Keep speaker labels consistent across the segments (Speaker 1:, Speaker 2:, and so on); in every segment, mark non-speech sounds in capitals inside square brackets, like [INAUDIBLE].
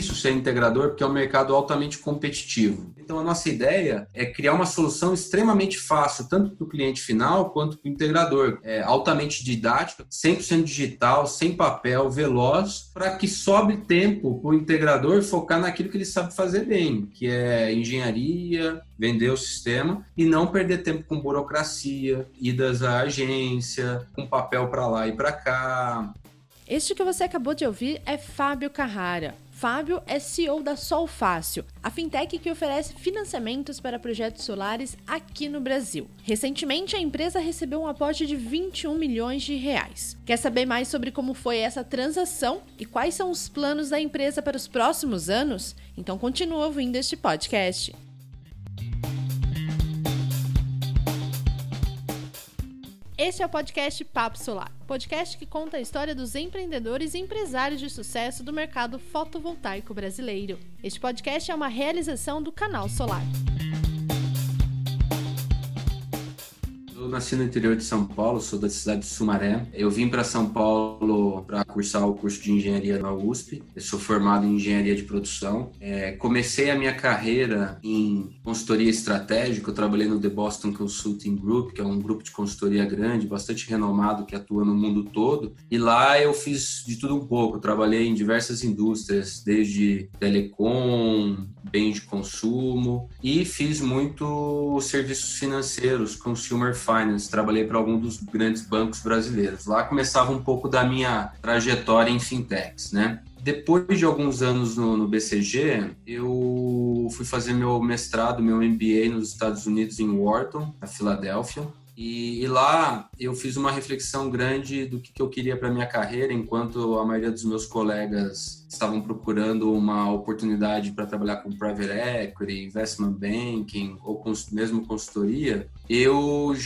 Speaker 1: difícil ser integrador porque é um mercado altamente competitivo. Então, a nossa ideia é criar uma solução extremamente fácil, tanto para o cliente final quanto para o integrador. É altamente didática, 100% digital, sem papel, veloz, para que sobre tempo para o integrador focar naquilo que ele sabe fazer bem, que é engenharia, vender o sistema e não perder tempo com burocracia, idas à agência, com papel para lá e para cá.
Speaker 2: Este que você acabou de ouvir é Fábio Carrara. Fábio é CEO da Sol Fácil, a fintech que oferece financiamentos para projetos solares aqui no Brasil. Recentemente, a empresa recebeu um aporte de 21 milhões de reais. Quer saber mais sobre como foi essa transação e quais são os planos da empresa para os próximos anos? Então continua ouvindo este podcast. Este é o podcast Papo Solar, podcast que conta a história dos empreendedores e empresários de sucesso do mercado fotovoltaico brasileiro. Este podcast é uma realização do Canal Solar.
Speaker 1: Nasci no interior de São Paulo, sou da cidade de Sumaré. Eu vim para São Paulo para cursar o curso de engenharia na USP. Eu sou formado em engenharia de produção. É, comecei a minha carreira em consultoria estratégica. Eu trabalhei no The Boston Consulting Group, que é um grupo de consultoria grande, bastante renomado, que atua no mundo todo. E lá eu fiz de tudo um pouco. Eu trabalhei em diversas indústrias, desde telecom, de consumo, e fiz muito serviços financeiros, consumer finance Finance, trabalhei para algum dos grandes bancos brasileiros. Lá começava um pouco da minha trajetória em fintechs, né? Depois de alguns anos no, no, BCG, eu fui fazer meu mestrado, meu MBA nos Estados Unidos, em Wharton, na Filadélfia. E, e, lá eu fiz uma reflexão grande do que, que eu queria para minha carreira, enquanto a maioria dos meus colegas estavam procurando uma oportunidade para trabalhar com private equity, investment banking ou mesmo consultoria. Eu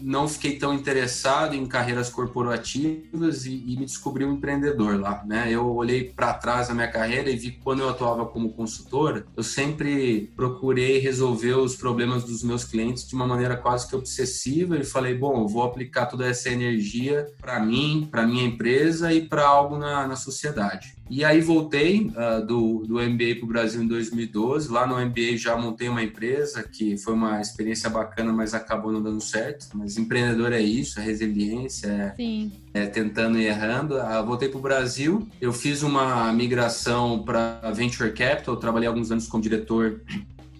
Speaker 1: não fiquei tão interessado em carreiras corporativas e, e me descobri um empreendedor lá, né? Eu olhei para trás na minha carreira e vi que quando eu atuava como consultor, eu sempre procurei resolver os problemas dos meus clientes de uma maneira quase que obsessiva e falei, bom, eu vou aplicar toda essa energia para mim, para minha empresa e para algo na, na sociedade. E aí voltei uh, do, do MBA para o Brasil em 2012. Lá no MBA já montei uma empresa que foi uma experiência bacana, mas acabou não dando certo. Mas empreendedor é isso, é resiliência, é, é tentando e errando. Uh, voltei para o Brasil. Eu fiz uma migração para Venture Capital. Trabalhei alguns anos como diretor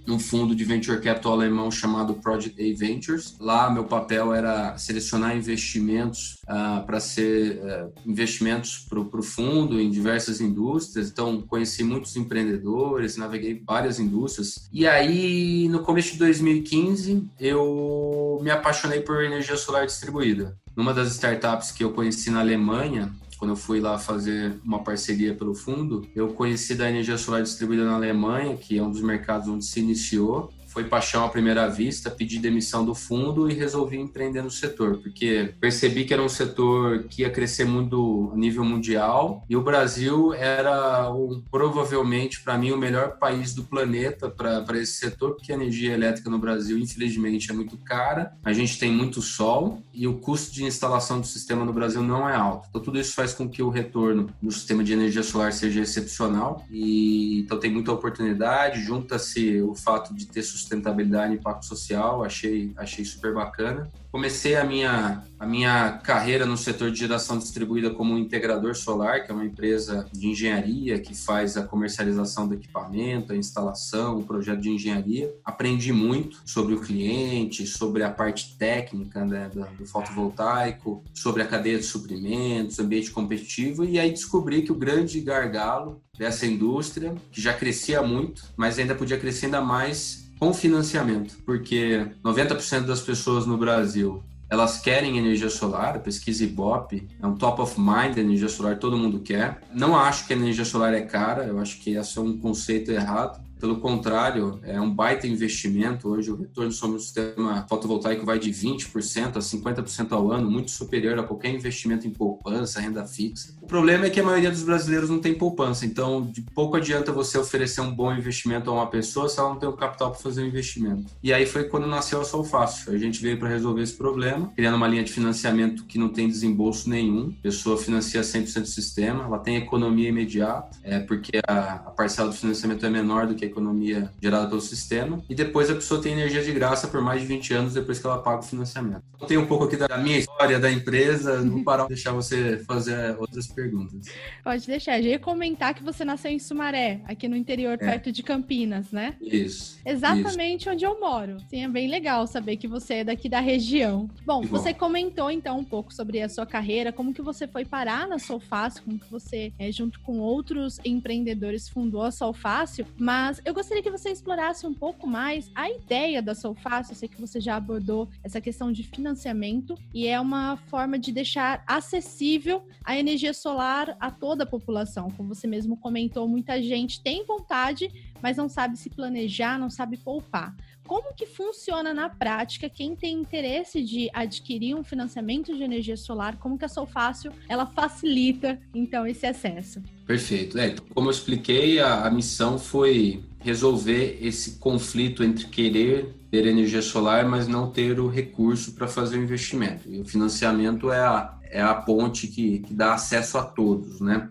Speaker 1: num fundo de venture capital alemão chamado Project A Ventures. Lá, meu papel era selecionar investimentos uh, para ser uh, investimentos para o fundo em diversas indústrias. Então, conheci muitos empreendedores, naveguei várias indústrias. E aí, no começo de 2015, eu me apaixonei por energia solar distribuída. Numa das startups que eu conheci na Alemanha, quando eu fui lá fazer uma parceria pelo fundo, eu conheci da energia solar distribuída na Alemanha, que é um dos mercados onde se iniciou, foi paixão à primeira vista, pedi demissão do fundo e resolvi empreender no setor, porque percebi que era um setor que ia crescer muito a nível mundial e o Brasil era um, provavelmente para mim o melhor país do planeta para esse setor, porque a energia elétrica no Brasil, infelizmente, é muito cara, a gente tem muito sol e o custo de instalação do sistema no Brasil não é alto. Então tudo isso faz com que o retorno no sistema de energia solar seja excepcional e então tem muita oportunidade, junta-se o fato de ter sustentabilidade sustentabilidade e impacto social, achei, achei super bacana. Comecei a minha, a minha carreira no setor de geração distribuída como integrador solar, que é uma empresa de engenharia que faz a comercialização do equipamento, a instalação, o projeto de engenharia. Aprendi muito sobre o cliente, sobre a parte técnica né, do fotovoltaico, sobre a cadeia de suprimentos, ambiente competitivo, e aí descobri que o grande gargalo dessa indústria, que já crescia muito, mas ainda podia crescer ainda mais com financiamento, porque 90% das pessoas no Brasil elas querem energia solar, pesquisa Ibope, é um top of mind energia solar, todo mundo quer. Não acho que a energia solar é cara, eu acho que esse é um conceito errado. Pelo contrário, é um baita investimento. Hoje o retorno sobre o sistema fotovoltaico vai de 20% a 50% ao ano, muito superior a qualquer investimento em poupança, renda fixa. O problema é que a maioria dos brasileiros não tem poupança, então de pouco adianta você oferecer um bom investimento a uma pessoa se ela não tem o capital para fazer o investimento. E aí foi quando nasceu a Solfácil. A gente veio para resolver esse problema, criando uma linha de financiamento que não tem desembolso nenhum. A pessoa financia 100% do sistema, ela tem economia imediata, é porque a, a parcela do financiamento é menor do que a economia gerada pelo sistema. E depois a pessoa tem energia de graça por mais de 20 anos depois que ela paga o financiamento. Eu tenho um pouco aqui da minha história da empresa, não [LAUGHS] vou parar de deixar você fazer outras perguntas.
Speaker 2: Pode deixar. Eu ia comentar que você nasceu em Sumaré, aqui no interior, é. perto de Campinas, né?
Speaker 1: Isso.
Speaker 2: Exatamente isso. onde eu moro. Sim, é bem legal saber que você é daqui da região. Bom, bom, você comentou então um pouco sobre a sua carreira, como que você foi parar na Solfácil, como que você, é, junto com outros empreendedores, fundou a Solfácil, mas eu gostaria que você explorasse um pouco mais a ideia da Solfácil. Eu sei que você já abordou essa questão de financiamento e é uma forma de deixar acessível a energia solar a toda a população. Como você mesmo comentou, muita gente tem vontade, mas não sabe se planejar, não sabe poupar. Como que funciona na prática quem tem interesse de adquirir um financiamento de energia solar? Como que a Solfácil ela facilita então esse acesso?
Speaker 1: Perfeito. É, então, como eu expliquei, a, a missão foi resolver esse conflito entre querer ter energia solar, mas não ter o recurso para fazer o investimento. E o financiamento é a, é a ponte que, que dá acesso a todos, né?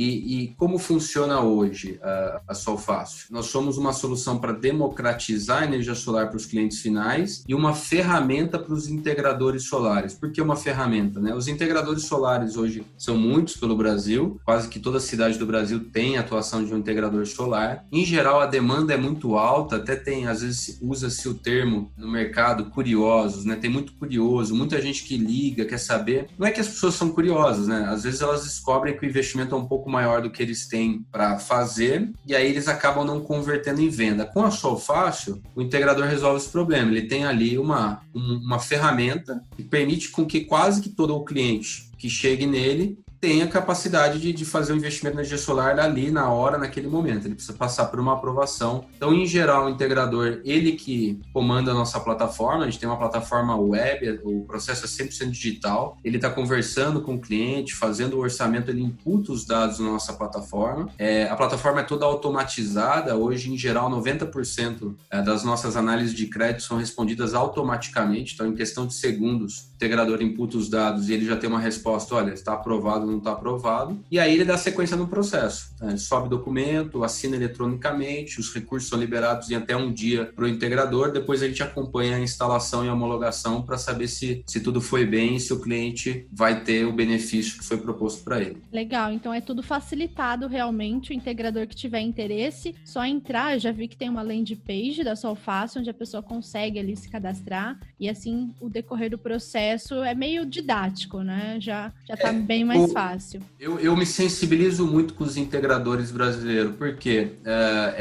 Speaker 1: E, e, como funciona hoje a, a? Nós somos uma solução para democratizar a energia solar para os clientes finais e uma ferramenta para os integradores solares. Por que uma ferramenta? Né? Os integradores solares hoje são muitos pelo Brasil, quase que toda cidade do Brasil tem atuação de um integrador solar. Em geral, a demanda é muito alta, até tem, às vezes, usa-se o termo no mercado curiosos, né? Tem muito curioso, muita gente que liga, quer saber. Não é que as pessoas são curiosas, né? Às vezes elas descobrem que o investimento é um pouco maior do que eles têm para fazer e aí eles acabam não convertendo em venda. Com a Sol Fácil, o integrador resolve esse problema. Ele tem ali uma, uma ferramenta que permite com que quase que todo o cliente que chegue nele tem a capacidade de, de fazer o investimento na energia solar ali na hora, naquele momento. Ele precisa passar por uma aprovação. Então, em geral, o integrador, ele que comanda a nossa plataforma, a gente tem uma plataforma web, o processo é 100% digital. Ele está conversando com o cliente, fazendo o orçamento, ele imputa os dados na nossa plataforma. É, a plataforma é toda automatizada. Hoje, em geral, 90% é, das nossas análises de crédito são respondidas automaticamente. Então, em questão de segundos, o integrador imputa os dados e ele já tem uma resposta: olha, está aprovado não está aprovado, e aí ele dá sequência no processo. Né? Ele sobe documento, assina eletronicamente, os recursos são liberados em até um dia para o integrador, depois a gente acompanha a instalação e a homologação para saber se, se tudo foi bem e se o cliente vai ter o benefício que foi proposto para ele.
Speaker 2: Legal, então é tudo facilitado realmente, o integrador que tiver interesse, só entrar, eu já vi que tem uma landing page da Solfácil, onde a pessoa consegue ali se cadastrar, e assim o decorrer do processo é meio didático, né? Já, já tá é, bem mais o, fácil.
Speaker 1: Eu, eu me sensibilizo muito com os integradores brasileiros, porque é,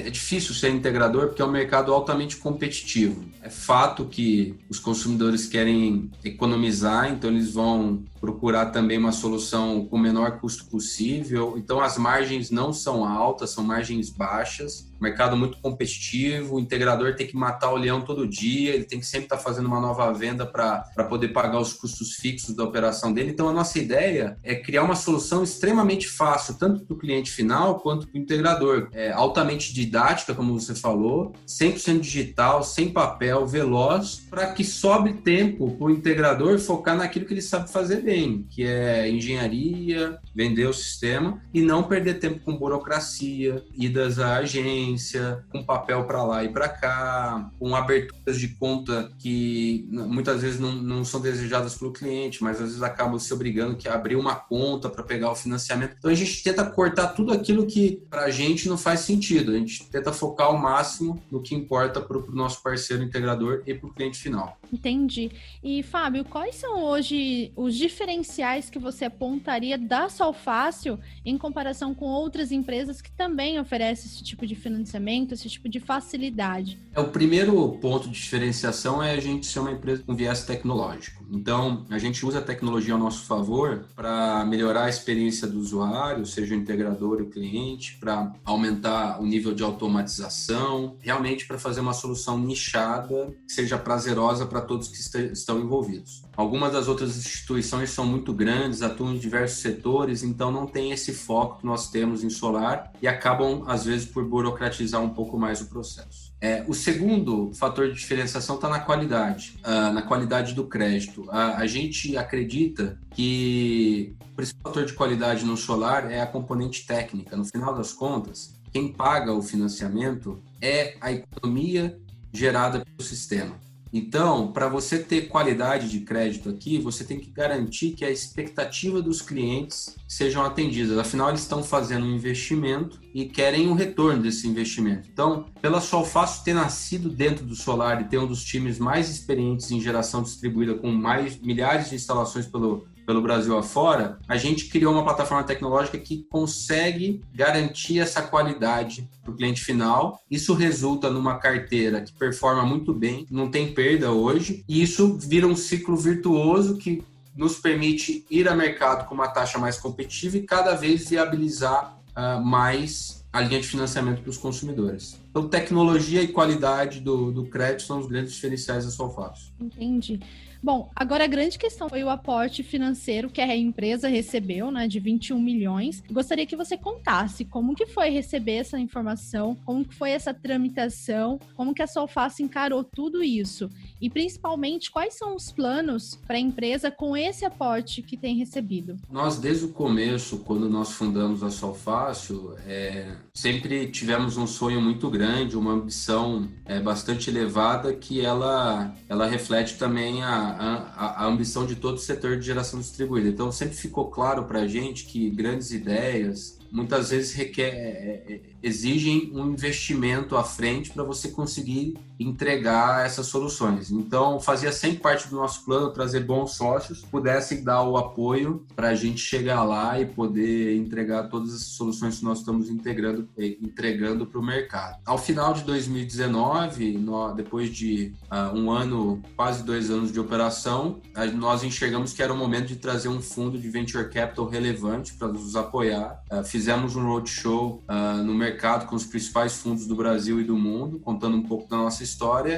Speaker 1: é, é difícil ser integrador porque é um mercado altamente competitivo. É fato que os consumidores querem economizar, então eles vão procurar também uma solução com o menor custo possível. Então as margens não são altas, são margens baixas mercado muito competitivo, o integrador tem que matar o leão todo dia, ele tem que sempre estar tá fazendo uma nova venda para poder pagar os custos fixos da operação dele. Então, a nossa ideia é criar uma solução extremamente fácil, tanto para o cliente final quanto para o integrador. É, altamente didática, como você falou, 100% digital, sem papel, veloz, para que sobre tempo para o integrador focar naquilo que ele sabe fazer bem, que é engenharia, vender o sistema e não perder tempo com burocracia, idas à agência com papel para lá e para cá, com aberturas de conta que muitas vezes não, não são desejadas pelo cliente, mas às vezes acabam se obrigando que abrir uma conta para pegar o financiamento. Então a gente tenta cortar tudo aquilo que para a gente não faz sentido. A gente tenta focar ao máximo no que importa para o nosso parceiro integrador e para o cliente final.
Speaker 2: Entendi. E Fábio, quais são hoje os diferenciais diferenciais que você apontaria da Solfácil em comparação com outras empresas que também oferecem esse tipo de financiamento, esse tipo de facilidade?
Speaker 1: É, o primeiro ponto de diferenciação é a gente ser uma empresa com viés tecnológico. Então, a gente usa a tecnologia ao nosso favor para melhorar a experiência do usuário, seja o integrador e o cliente, para aumentar o nível de automatização, realmente para fazer uma solução nichada que seja prazerosa para todos que estão envolvidos. Algumas das outras instituições são muito grandes, atuam em diversos setores, então não tem esse foco que nós temos em solar e acabam, às vezes, por burocratizar um pouco mais o processo. É, o segundo fator de diferenciação está na qualidade, uh, na qualidade do crédito. A gente acredita que o principal fator de qualidade no solar é a componente técnica. No final das contas, quem paga o financiamento é a economia gerada pelo sistema. Então, para você ter qualidade de crédito aqui, você tem que garantir que a expectativa dos clientes sejam atendidas. Afinal, eles estão fazendo um investimento e querem um retorno desse investimento. Então, pela Solfácil ter nascido dentro do solar e ter um dos times mais experientes em geração distribuída, com mais milhares de instalações pelo, pelo Brasil afora, a gente criou uma plataforma tecnológica que consegue garantir essa qualidade para o cliente final. Isso resulta numa carteira que performa muito bem, não tem perda hoje, e isso vira um ciclo virtuoso que nos permite ir a mercado com uma taxa mais competitiva e cada vez viabilizar uh, mais a linha de financiamento para os consumidores. Então, tecnologia e qualidade do, do crédito são os grandes diferenciais da Solfácil.
Speaker 2: Entendi. Bom, agora a grande questão foi o aporte financeiro que a empresa recebeu, né, de 21 milhões. Gostaria que você contasse como que foi receber essa informação, como que foi essa tramitação, como que a Solface encarou tudo isso e principalmente quais são os planos para a empresa com esse aporte que tem recebido.
Speaker 1: Nós desde o começo, quando nós fundamos a Solfácil, é, sempre tivemos um sonho muito grande, uma ambição é, bastante elevada que ela ela reflete também a a, a, ambição de todo o setor de geração distribuída. Então, sempre ficou claro para a gente que grandes ideias muitas vezes requer, é, é, exigem um investimento à frente para você conseguir entregar essas soluções. Então, fazia sempre parte do nosso plano trazer bons sócios, pudessem dar o apoio para a gente chegar lá e poder entregar todas as soluções que nós estamos integrando, eh, entregando para o mercado. Ao final de 2019, nós, depois de uh, um ano, quase dois anos de operação, nós enxergamos que era o momento de trazer um fundo de venture capital relevante para nos apoiar. Uh, fizemos um roadshow uh, no mercado com os principais fundos do Brasil e do mundo, contando um pouco da nossa história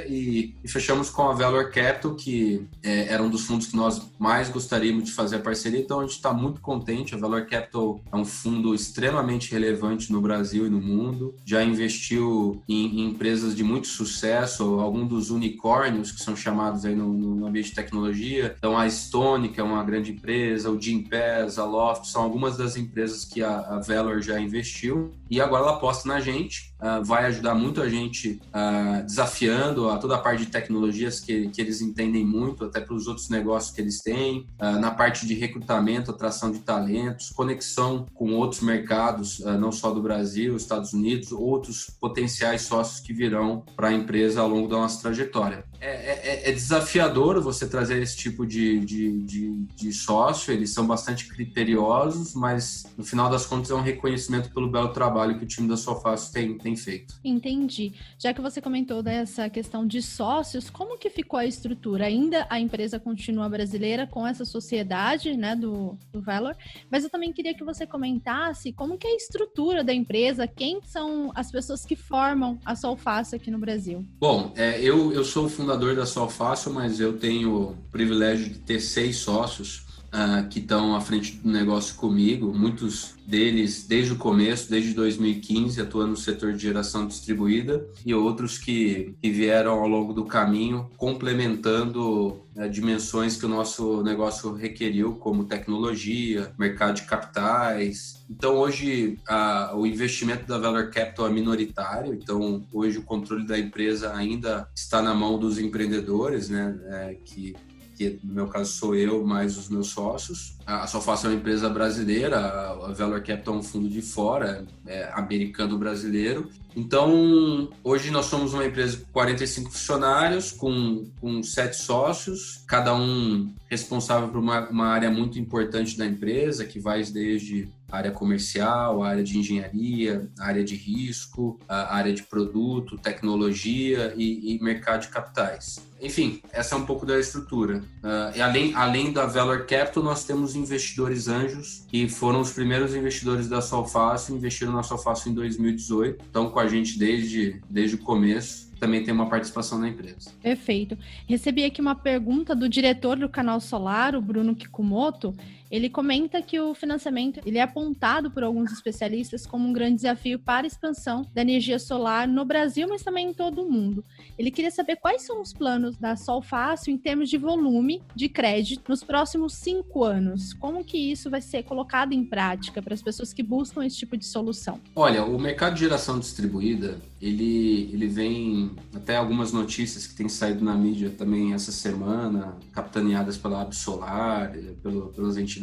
Speaker 1: e, e fechamos com a Valor Capital, que é, era um dos fundos que nós mais gostaríamos de fazer a parceria, então a gente está muito contente. A Valor Capital é um fundo extremamente relevante no Brasil e no mundo, já investiu em, em empresas de muito sucesso, alguns dos unicórnios que são chamados aí no, no ambiente de tecnologia. Então a Stone, que é uma grande empresa, o Gimpass, a Loft, são algumas das empresas que a, a Valor já investiu e agora ela aposta na gente, uh, vai ajudar muito a gente uh, a toda a parte de tecnologias que, que eles entendem muito, até para os outros negócios que eles têm, uh, na parte de recrutamento, atração de talentos, conexão com outros mercados, não só do Brasil, Estados Unidos, outros potenciais sócios que virão para a empresa ao longo da nossa trajetória. É, é, é, é, desafiador você trazer esse tipo de, de, de, de, sócio, eles são bastante criteriosos, mas no final das contas é um reconhecimento pelo belo trabalho que o time da Sofácio tem, tem feito.
Speaker 2: Entendi. Já que você comentou dessa questão de sócios, como que ficou a estrutura? Ainda a empresa continua brasileira com essa sociedade né, do, do Valor, mas eu também queria que você comentasse como que é a estrutura da empresa, quem são as pessoas que formam a Solfácio aqui no Brasil.
Speaker 1: Bom, é, eu, eu sou o fundador da Solfácil, mas eu tenho o privilégio de ter seis sócios uh, que estão à frente do negócio comigo, muitos deles desde o começo, desde 2015, atuando no setor de geração distribuída, e outros que, que vieram ao longo do caminho complementando uh, dimensões que o nosso negócio requeriu, como tecnologia, mercado de capitais. Então, hoje, uh, o investimento da Valor Capital é minoritário, então, hoje, o controle da empresa ainda está na mão dos empreendedores, né, é, que que no meu caso sou eu mais os meus sócios. a Solface é uma empresa brasileira, a Valor Capital é um fundo de fora, é americano-brasileiro. Então, hoje nós somos uma empresa com 45 funcionários, com, com sete sócios, cada um responsável por uma, uma área muito importante da empresa, que vai desde área comercial, área de engenharia, área de risco, área de produto, tecnologia e, e mercado de capitais. Enfim, essa é um pouco da estrutura. Uh, e além, além da Valor Capital, nós temos investidores anjos, que foram os primeiros investidores da Solfácil, investiram na Solfácil em 2018, estão com a gente desde, desde o começo também tem uma participação na empresa.
Speaker 2: Perfeito. Recebi aqui uma pergunta do diretor do canal Solar, o Bruno Kikumoto. Ele comenta que o financiamento ele é apontado por alguns especialistas como um grande desafio para a expansão da energia solar no Brasil, mas também em todo o mundo. Ele queria saber quais são os planos da Sol Fácil em termos de volume de crédito nos próximos cinco anos. Como que isso vai ser colocado em prática para as pessoas que buscam esse tipo de solução?
Speaker 1: Olha, o mercado de geração distribuída ele, ele vem até algumas notícias que têm saído na mídia também essa semana, capitaneadas pela Absolar, eh, pelo, pelas entidades,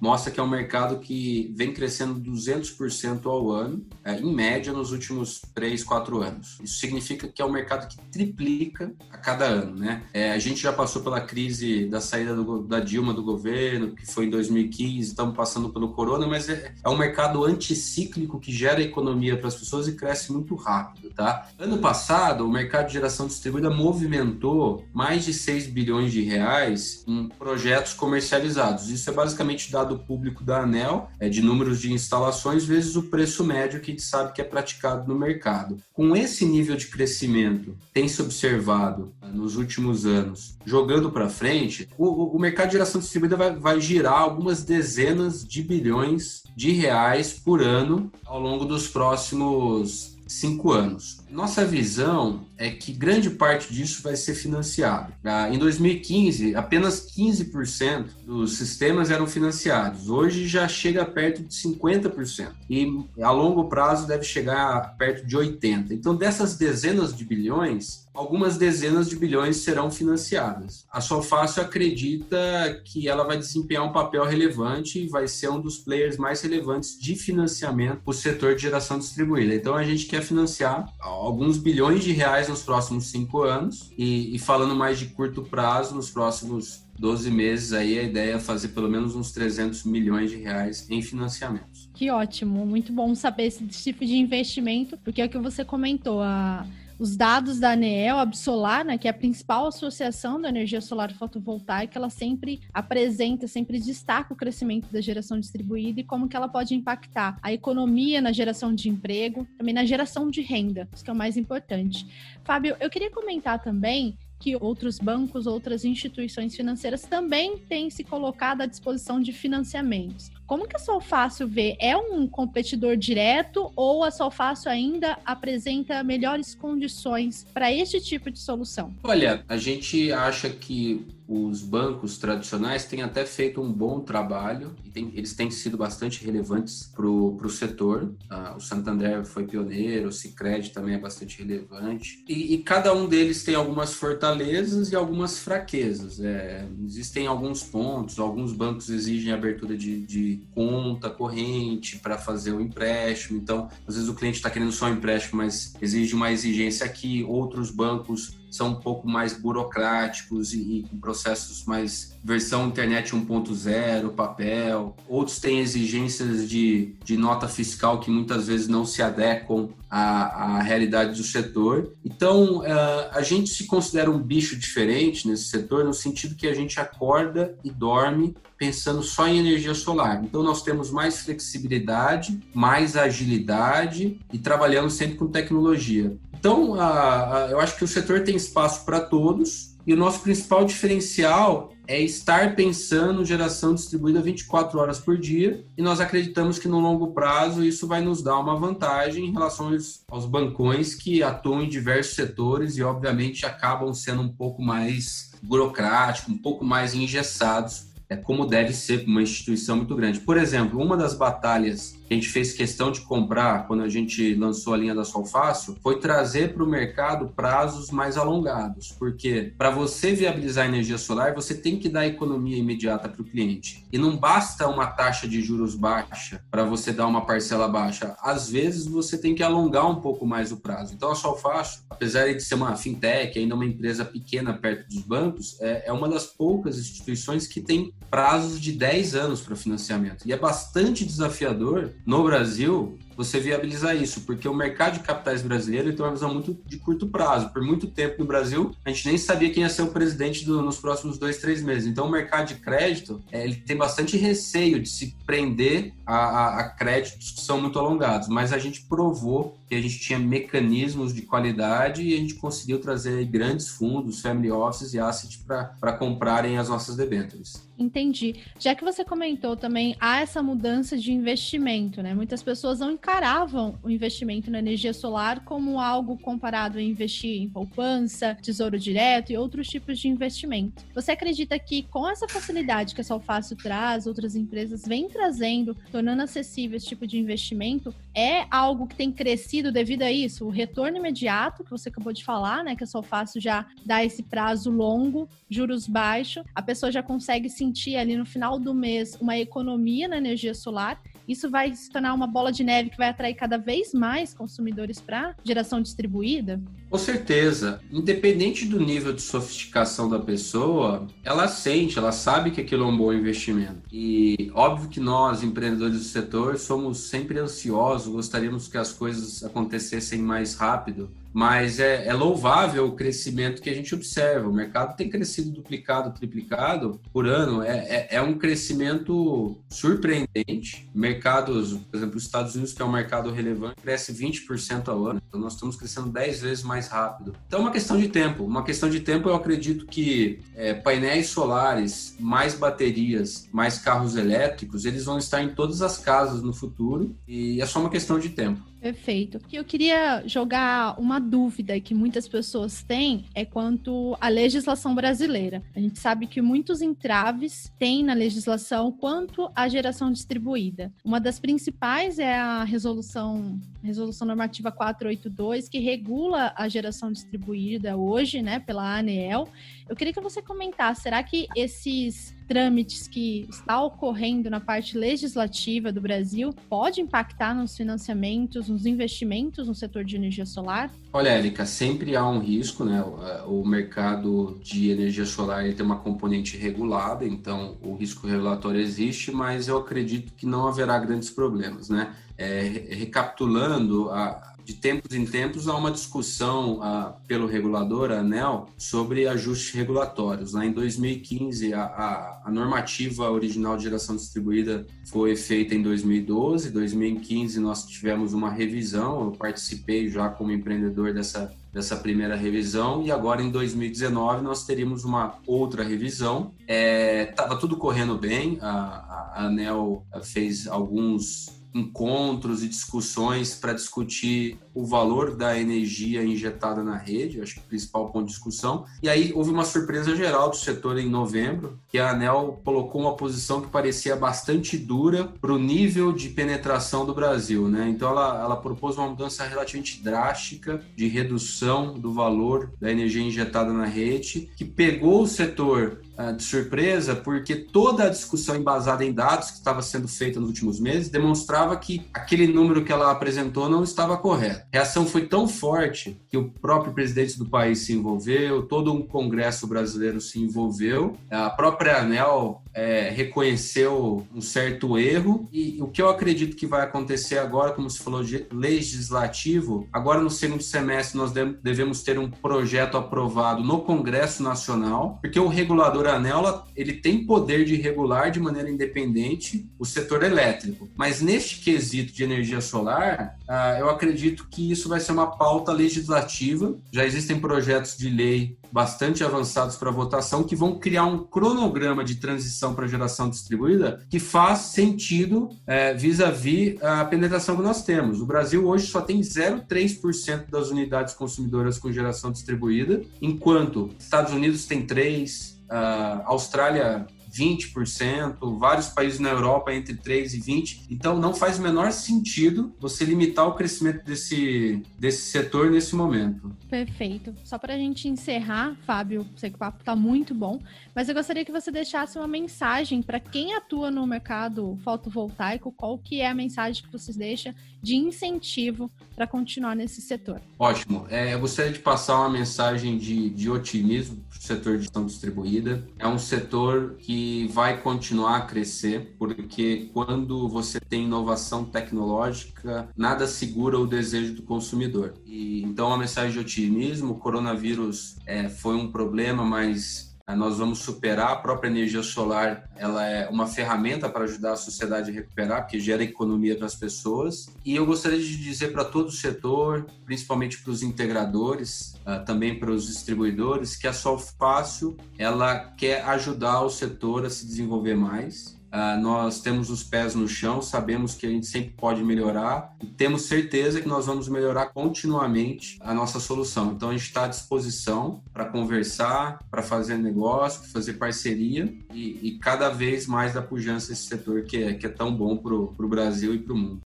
Speaker 1: mostra que é um mercado que vem crescendo 200% ao ano, é, em média, nos últimos 3, 4 anos. Isso significa que é um mercado que triplica a cada ano, né? É, a gente já passou pela crise da saída do, da Dilma do governo, que foi em 2015, estamos passando pelo corona, mas é, é um mercado anticíclico que gera economia para as pessoas e cresce muito rápido tá? Ano passado, o mercado de geração distribuída movimentou mais de 6 bilhões de reais em projetos comercializados. Isso é basicamente dado público da ANEL, é de números de instalações vezes o preço médio que a gente sabe que é praticado no mercado. Com esse nível de crescimento, tem se observado né, nos últimos anos, jogando para frente, o, o, mercado de geração distribuída vai, vai girar algumas dezenas de bilhões de reais por ano ao longo dos próximos cinco anos. Nossa visão é que grande parte disso vai ser financiado. Ah, em 2015, apenas 15% dos sistemas eram financiados. Hoje já chega perto de 50%. E a longo prazo deve chegar perto de 80%. Então, dessas dezenas de bilhões, algumas dezenas de bilhões serão financiadas. A Solfácil acredita que ela vai desempenhar um papel relevante e vai ser um dos players mais relevantes de financiamento para o setor de geração distribuída. Então, a gente quer financiar alguns bilhões de reais nos próximos cinco anos e, e falando mais de curto prazo, nos próximos 12 meses aí a ideia é fazer pelo menos uns 300 milhões de reais em financiamentos.
Speaker 2: Que ótimo, muito bom saber esse tipo de investimento, porque é o que você comentou, a os dados da ANEEL, Absolar, né, que é a principal associação da energia solar fotovoltaica, ela sempre apresenta, sempre destaca o crescimento da geração distribuída e como que ela pode impactar a economia na geração de emprego, também na geração de renda, isso que é o mais importante. Fábio, eu queria comentar também que outros bancos, outras instituições financeiras também têm se colocado à disposição de financiamentos. Como que a Solfácil vê? É um competidor direto ou a Solfácil ainda apresenta melhores condições para este tipo de solução?
Speaker 1: Olha, a gente acha que os bancos tradicionais têm até feito um bom trabalho e tem, eles têm sido bastante relevantes para o setor. Ah, o Santander foi pioneiro, o Cicred também é bastante relevante. E, e, cada um deles tem algumas fortalezas e algumas fraquezas. É, existem alguns pontos, alguns bancos exigem abertura de, de conta corrente para fazer o empréstimo. Então, às vezes o cliente está querendo só um empréstimo, mas exige uma exigência aqui. Outros bancos são um pouco mais burocráticos e, e com processos mais versão internet 1.0, papel. Outros têm exigências de, de nota fiscal que muitas vezes não se adequam à, à realidade do setor. Então, uh, a gente se considera um bicho diferente nesse setor, no sentido que a gente acorda e dorme pensando só em energia solar. Então, nós temos mais flexibilidade, mais agilidade e trabalhamos sempre com tecnologia. Então, a, a, eu acho que o setor tem espaço para todos e o nosso principal diferencial é estar pensando geração distribuída 24 horas por dia e nós acreditamos que no longo prazo isso vai nos dar uma vantagem em relação aos, bancões que atuam em diversos setores e obviamente acabam sendo um pouco mais burocráticos, um pouco mais engessados é como deve ser uma instituição muito grande. Por exemplo, uma das batalhas que a gente fez questão de comprar quando a gente lançou a linha da Solfácil foi trazer para o mercado prazos mais alongados, porque para você viabilizar a energia solar, você tem que dar economia imediata para o cliente. E não basta uma taxa de juros baixa para você dar uma parcela baixa. Às vezes você tem que alongar um pouco mais o prazo. Então a Solfácil, apesar de ser uma fintech, ainda uma empresa pequena perto dos bancos, é, é uma das poucas instituições que tem prazos de 10 anos para financiamento. E é bastante desafiador no Brasil você viabilizar isso, porque o mercado de capitais brasileiro tem uma visão muito de curto prazo. Por muito tempo no Brasil, a gente nem sabia quem ia ser o presidente do, nos próximos dois, três meses. Então, o mercado de crédito, é, ele tem bastante receio de se prender a, a, a, créditos que são muito alongados, mas a gente provou que a gente tinha mecanismos de qualidade e a gente conseguiu trazer grandes fundos, family offices e assets para comprarem as nossas debêntures.
Speaker 2: Entendi. Já que você comentou também, há essa mudança de investimento, né? Muitas pessoas não encaravam o investimento na energia solar como algo comparado a investir em poupança, tesouro direto e outros tipos de investimento. Você acredita que com essa facilidade que a Solfácil traz, outras empresas vêm trazendo, tornando acessível esse tipo de investimento, é algo que tem crescido devido a isso? O retorno imediato, que você acabou de falar, né? Que a Solfácil já dá esse prazo longo, juros baixos, a pessoa já consegue se sentir ali no final do mês uma economia na energia solar, isso vai se tornar uma bola de neve que vai atrair cada vez mais consumidores para geração distribuída?
Speaker 1: Com certeza. Independente do nível de sofisticação da pessoa, ela sente, ela sabe que aquilo é um bom investimento. E óbvio que nós, empreendedores do setor, somos sempre ansiosos, gostaríamos que as coisas acontecessem mais rápido mas é, é, louvável o crescimento que a gente observa. O mercado tem crescido duplicado, triplicado por ano. É, é, é, um crescimento surpreendente. Mercados, por exemplo, os Estados Unidos, que é um mercado relevante, cresce 20% ao ano. Então, nós estamos crescendo 10 vezes mais rápido. Então, é uma questão de tempo. Uma questão de tempo, eu acredito que é, painéis solares, mais baterias, mais carros elétricos, eles vão estar em todas as casas no futuro e é só uma questão de tempo.
Speaker 2: Perfeito. Eu queria jogar uma dúvida que muitas pessoas têm é quanto à legislação brasileira. A gente sabe que muitos entraves têm na legislação quanto à geração distribuída. Uma das principais é a resolução resolução normativa 482 que regula a geração distribuída hoje, né, pela ANEEL. Eu queria que você comentasse, será que esses trâmites que está ocorrendo na parte legislativa do Brasil pode impactar nos financiamentos, nos investimentos no setor de energia solar?
Speaker 1: Olha, Érica, sempre há um risco, né? O mercado de energia solar tem uma componente regulada, então o risco regulatório existe, mas eu acredito que não haverá grandes problemas, né? É, recapitulando, a, de tempos em tempos há uma discussão ah, pelo regulador, a ANEL, sobre ajustes regulatórios. Lá em 2015, a, a, a, normativa original de geração distribuída foi feita em 2012. Em 2015, nós tivemos uma revisão. Eu participei já como empreendedor dessa, dessa primeira revisão. E agora, em 2019, nós teríamos uma outra revisão. Estava é, tudo correndo bem. A, a ANEL fez alguns encontros e discussões para discutir o valor da energia injetada na rede, acho que o principal ponto de discussão. E aí houve uma surpresa geral do setor em novembro, que a ANEL colocou uma posição que parecia bastante dura para o nível de penetração do Brasil. Né? Então ela, ela propôs uma mudança relativamente drástica de redução do valor da energia injetada na rede, que pegou o setor ah, de surpresa, porque toda a discussão embasada em dados que estava sendo feita nos últimos meses demonstrava que aquele número que ela apresentou não estava correto. Reação foi tão forte que o próprio presidente do país se envolveu, todo um congresso brasileiro se envolveu, a própria ANEL é, reconheceu um certo erro e o que eu acredito que vai acontecer agora, como se falou de legislativo, agora no segundo semestre nós devemos ter um projeto aprovado no Congresso Nacional, porque o regulador ANEL ele tem poder de regular de maneira independente o setor elétrico, mas neste quesito de energia solar, ah, eu acredito que isso vai ser uma pauta legislativa. Já existem projetos de lei bastante avançados para votação que vão criar um cronograma de transição para geração distribuída que faz sentido é, vis-à-vis a penetração que nós temos. O Brasil hoje só tem 0,3% das unidades consumidoras com geração distribuída, enquanto Estados Unidos tem 3%, a Austrália 20%, vários países na Europa entre 3 e 20. Então não faz o menor sentido você limitar o crescimento desse, desse setor nesse momento.
Speaker 2: Perfeito. Só para a gente encerrar, Fábio, sei que o papo está muito bom, mas eu gostaria que você deixasse uma mensagem para quem atua no mercado fotovoltaico, qual que é a mensagem que vocês deixam de incentivo para continuar nesse setor?
Speaker 1: Ótimo. É, eu gostaria de passar uma mensagem de, de otimismo para o setor de gestão distribuída. É um setor que vai continuar a crescer, porque quando você tem inovação tecnológica, nada segura o desejo do consumidor. E, então, uma mensagem de otimismo: o coronavírus é, foi um problema, mas nós vamos superar a própria energia solar. Ela é uma ferramenta para ajudar a sociedade a recuperar, porque gera economia para as pessoas. E eu gostaria de dizer para todo o setor, principalmente para os integradores, ah, também para os distribuidores, que a Solfácil ela quer ajudar o setor a se desenvolver mais Uh, nós temos os pés no chão, sabemos que a gente sempre pode melhorar e temos certeza que nós vamos melhorar continuamente a nossa solução. Então a gente está à disposição para conversar, para fazer negócio, fazer parceria e, e, cada vez mais dar pujança esse setor que é, que é tão bom para o Brasil e para o mundo.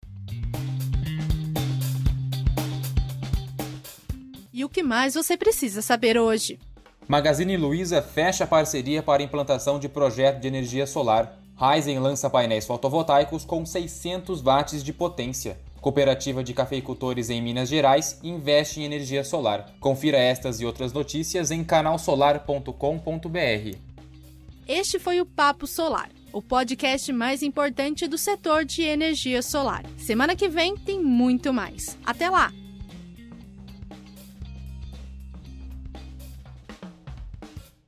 Speaker 2: E o que mais você precisa saber hoje?
Speaker 3: Magazine Luiza fecha parceria para implantação de projeto de energia solar. Ryzen lança painéis fotovoltaicos com 600 watts de potência. Cooperativa de cafeicultores em Minas Gerais investe em energia solar. Confira estas e outras notícias em canalsolar.com.br.
Speaker 2: Este foi o Papo Solar, o podcast mais importante do setor de energia solar. Semana que vem tem muito mais. Até lá!